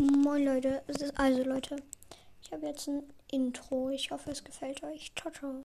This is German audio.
Moin Leute, es ist also Leute, ich habe jetzt ein Intro. Ich hoffe, es gefällt euch. Ciao, ciao.